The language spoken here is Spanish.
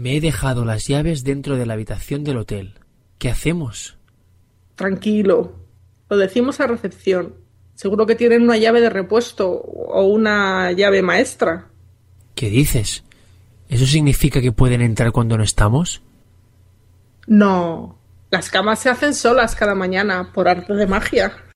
Me he dejado las llaves dentro de la habitación del hotel. ¿Qué hacemos? Tranquilo. Lo decimos a recepción. Seguro que tienen una llave de repuesto o una llave maestra. ¿Qué dices? ¿Eso significa que pueden entrar cuando no estamos? No. Las camas se hacen solas cada mañana por arte de magia.